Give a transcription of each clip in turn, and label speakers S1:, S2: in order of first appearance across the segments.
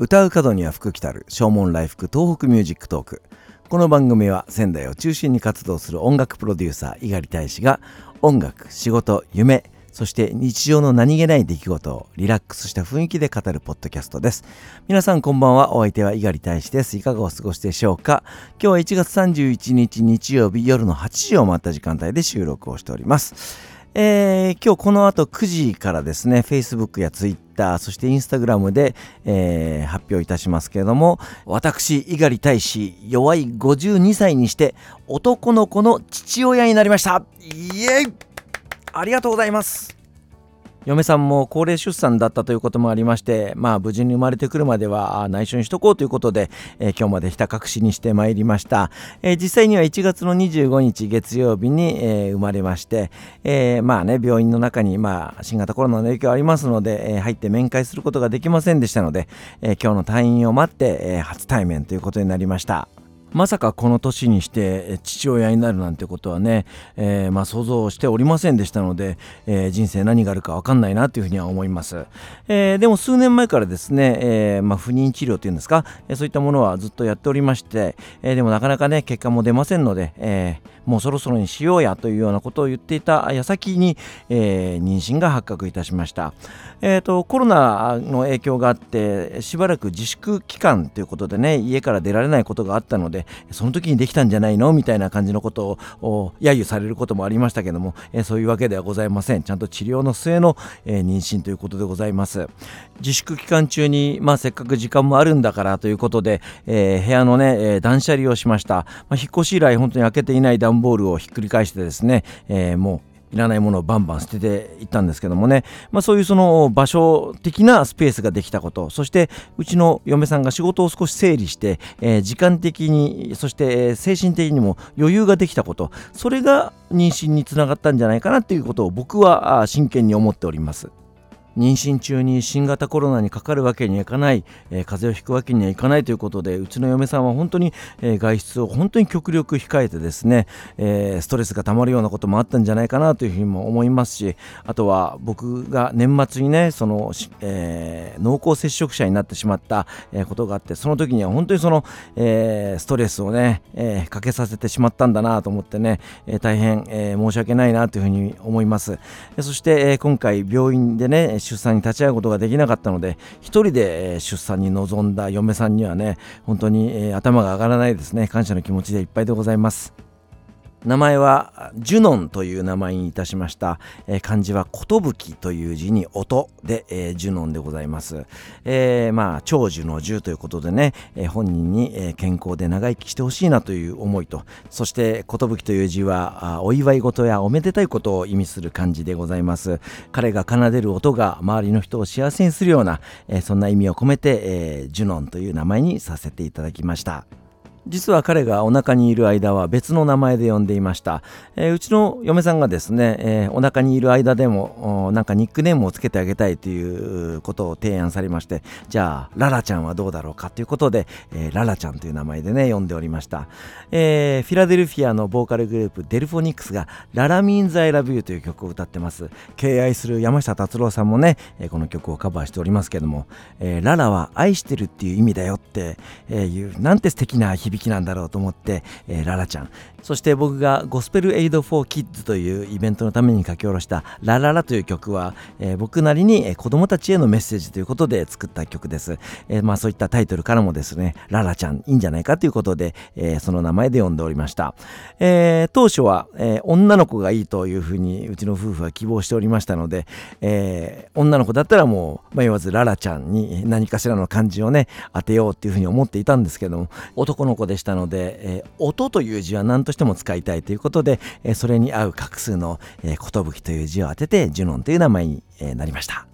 S1: 歌う角には福来たる唱門来福東北ミュージックトーク。この番組は仙台を中心に活動する音楽プロデューサー猪狩大使が音楽仕事夢そして日常の何気ない出来事をリラックスした雰囲気で語るポッドキャストです。皆さんこんばんは。お相手は猪狩大使です。いかがお過ごしでしょうか？今日は1月31日日曜日夜の8時を回った時間帯で収録をしております。えー、今日この後9時からですね、Facebook や Twitter、そして Instagram で、えー、発表いたしますけれども、私、猪狩大使、弱い52歳にして男の子の父親になりました。イエイありがとうございます。嫁さんも高齢出産だったということもありましてまあ無事に生まれてくるまでは内緒にしとこうということで、えー、今日までひた隠しにしてまいりました、えー、実際には1月の25日月曜日に、えー、生まれまして、えまあね病院の中に、まあ、新型コロナの影響ありますので、え入って面会することができませんでしたので、え今日の退院を待って、え初対面ということになりました。まさかこの年にして父親になるなんてことはね、えー、まあ、想像しておりませんでしたので、えー、人生何があるか分かんないなというふうには思います、えー、でも数年前からですね、えまあ、不妊治療というんですか、えそういったものはずっとやっておりまして、えでもなかなかね結果も出ませんので、えもうそろそろにしようやというようなことを言っていた矢先に、え妊娠が発覚いたしました、えーと、コロナの影響があってしばらく自粛期間ということでね家から出られないことがあったのでその時にできたんじゃないのみたいな感じのことを揶揄されることもありましたけども、えー、そういうわけではございません。ちゃんと治療の末の、えー、妊娠ということでございます。自粛期間中に、まあ、せっかく時間もあるんだからということで、えー、部屋のね、え断捨離をしました、まあ、引っ越し以来本当に開けていない段ボールをひっくり返してですね、えもういらないものをバンバン捨てていったんですけどもね、まあ、そういうその場所的なスペースができたことそしてうちの嫁さんが仕事を少し整理して、えー、時間的にそして精神的にも余裕ができたことそれが妊娠につながったんじゃないかなということを僕は真剣に思っております。妊娠中に新型コロナにかかるわけにはいかない、えー、風邪をひくわけにはいかないということでうちの嫁さんは本当に、えー、外出を本当に極力控えてですね、えー、ストレスがたまるようなこともあったんじゃないかなというふうにも思いますしあとは僕が年末にねその、え濃厚接触者になってしまった、えことがあってその時には本当にその、えストレスをね、えかけさせてしまったんだなと思ってね、え大変、え申し訳ないなというふうに思います。そして、え今回病院でね出産に立ち会うことができなかったので1人で出産に臨んだ嫁さんにはね本当に頭が上がらないですね感謝の気持ちでいっぱいでございます。名前はジュノンという名前にいたしました、えー、漢字は寿という字に音で、えー、ジュノンでございます、えー、まあ長寿の寿ということでね、えー、本人に、え、健康で長生きしてほしいなという思いとそして寿という字はお祝い事やおめでたいことを意味する漢字でございます。彼が奏でる音が周りの人を幸せにするような、えー、そんな意味を込めて、えー、ジュノンという名前にさせていただきました。実は彼がお腹にいる間は別の名前で呼んでいました、えー、うちの嫁さんがですね、えー、お腹にいる間でもなんかニックネームをつけてあげたいということを提案されましてじゃあララちゃんはどうだろうかということで、えー、ララちゃんという名前でね呼んでおりました、えフィラデルフィアのボーカルグループデルフォニックスが La-La Means I Love You という曲を歌ってます。敬愛する山下達郎さんもね、えこの曲をカバーしておりますけども、えララは愛してるっていう意味だよって、えいうなんて素敵な響きなんだろうと思って、えー、ララちゃん。そして僕がゴスペルエイドフォーキッズというイベントのために書き下ろしたラララという曲は、えー、僕なりに、子供たちへのメッセージということで作った曲です、えー、まあそういったタイトルからもですねララちゃんいいんじゃないかということで、えー、その名前で呼んでおりました、えー、当初は、えー、女の子がいいというふうにうちの夫婦は希望しておりましたので、えー、女の子だったらもう迷わずララちゃんに何かしらの漢字をね当てようっていうふうに思っていたんですけども男の子でしたので、えー、音という字は何としても使いたいということで、えー、それに合う画数の「えー、という字を当ててジュノンという名前に、えー、なりました。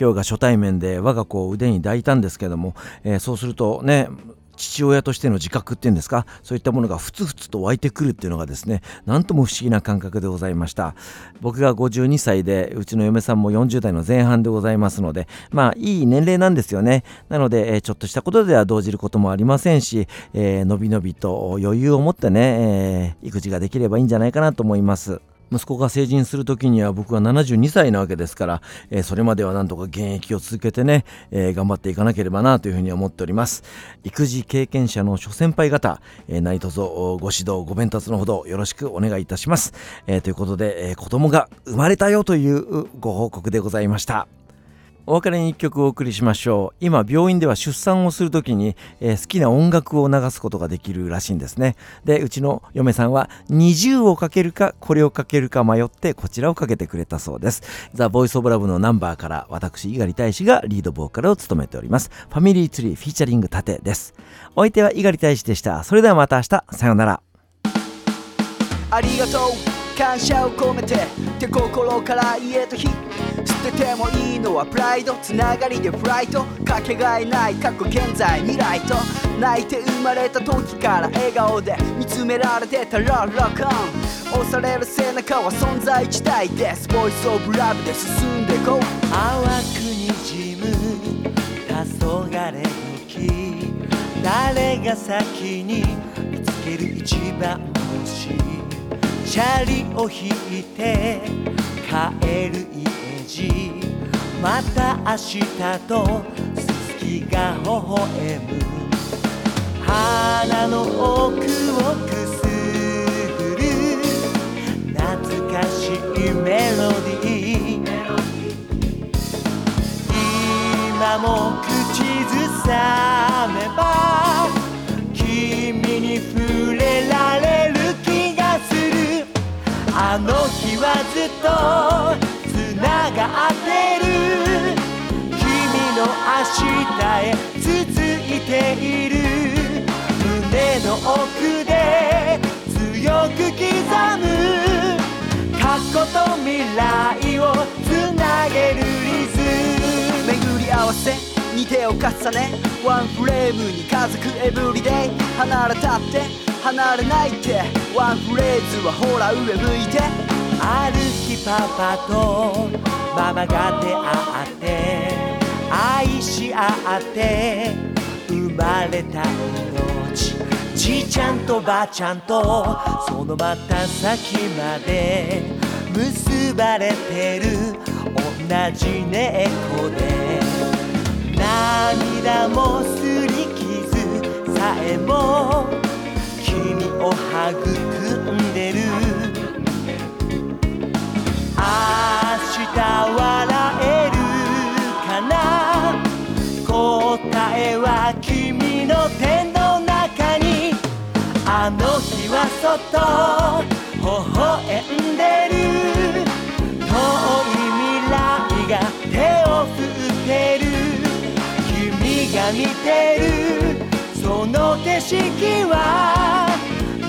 S1: 今日が初対面で我が子を腕に抱いたんですけども、えー、そうするとね父親としての自覚っていうんですかそういったものがふつふつと湧いてくるっていうのがですね何とも不思議な感覚でございました。僕が52歳でうちの嫁さんも40代の前半でございますのでまあいい年齢なんですよね。なので、えちょっとしたことでは動じることもありませんし、えー、のびのびと余裕を持ってね、えー、育児ができればいいんじゃないかなと思います。息子が成人する時には僕は72歳なわけですから、えー、それまではなんとか現役を続けてね、えー、頑張っていかなければなというふうに思っております。育児経験者の諸先輩方、えー、何卒ご指導ご鞭達のほどよろしくお願いいたします、えー、ということで、えー、子供が生まれたよというご報告でございました。お別れに一曲お送りしましょう。今病院では出産をする時に、えー、好きな音楽を流すことができるらしいんですね。でうちの嫁さんは20をかけるかこれをかけるか迷ってこちらをかけてくれたそうです。ザ・ボイス・オブ・ラブのナンバーから私猪狩大使がリードボーカルを務めております。ファミリーツリーフィーチャリング盾です。お相手は猪狩大使でした。それではまた明日。さようなら。
S2: ありがとう。感謝を込めて手心から家と日捨ててもいいのはプライドつながりでフライト。かけがえない過去現在未来と。泣いて生まれた時から笑顔で見つめられてたらロックオン。押される背中は存在自体です。ボイスオブラブで進んでこう。
S3: 淡くにじむ黄昏時誰が先に見つける一番星チャリを引いて帰る家じまた明日とすすきが微笑む。鼻の奥をくすぐる。懐かしいメロディー。今も口ずさめばはずっとつながってる君の明日へ続いている胸の奥で強く刻む過去と未来をつなげるリズ
S2: ム。巡り合わせに手を重ねワンフレームに家族エブリデイ。離れたって離れないってワンフレーズはほら上向いて。
S3: ある日パパとママが出会って愛し合って生まれた命。じいちゃんとばあちゃんとそのまた先まで結ばれてる。同じ猫で。涙もすり傷さえも。君を育そっと微笑んでる。遠い未来が手を振ってる。君が見てる。その景色は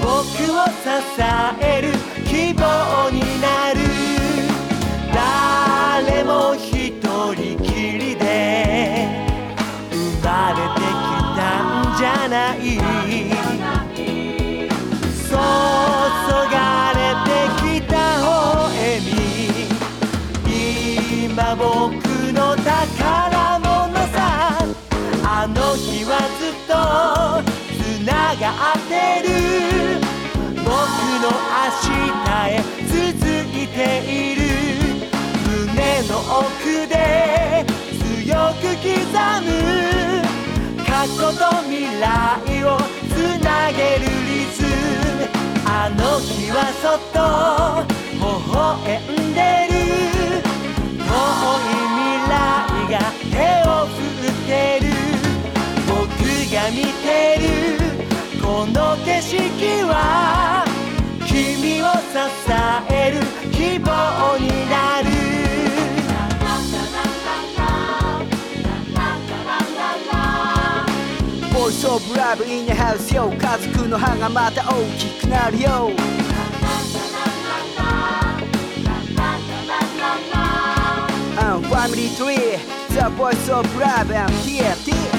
S3: 僕を支える。希望になる。誰も一人きりで生まれてきたんじゃない。僕の宝物さ。あの日はずっとつながってる。僕の明日へ続いている。の奥で強く刻む。過去と未来をつなげるリズム。あの日はそっと微笑んでる。見てるこの景色は君を支える希望になる
S2: Voice of Love in the house よ家族の歯がまた大きくなるよ I'm Family Tree The Voice of Love and TFT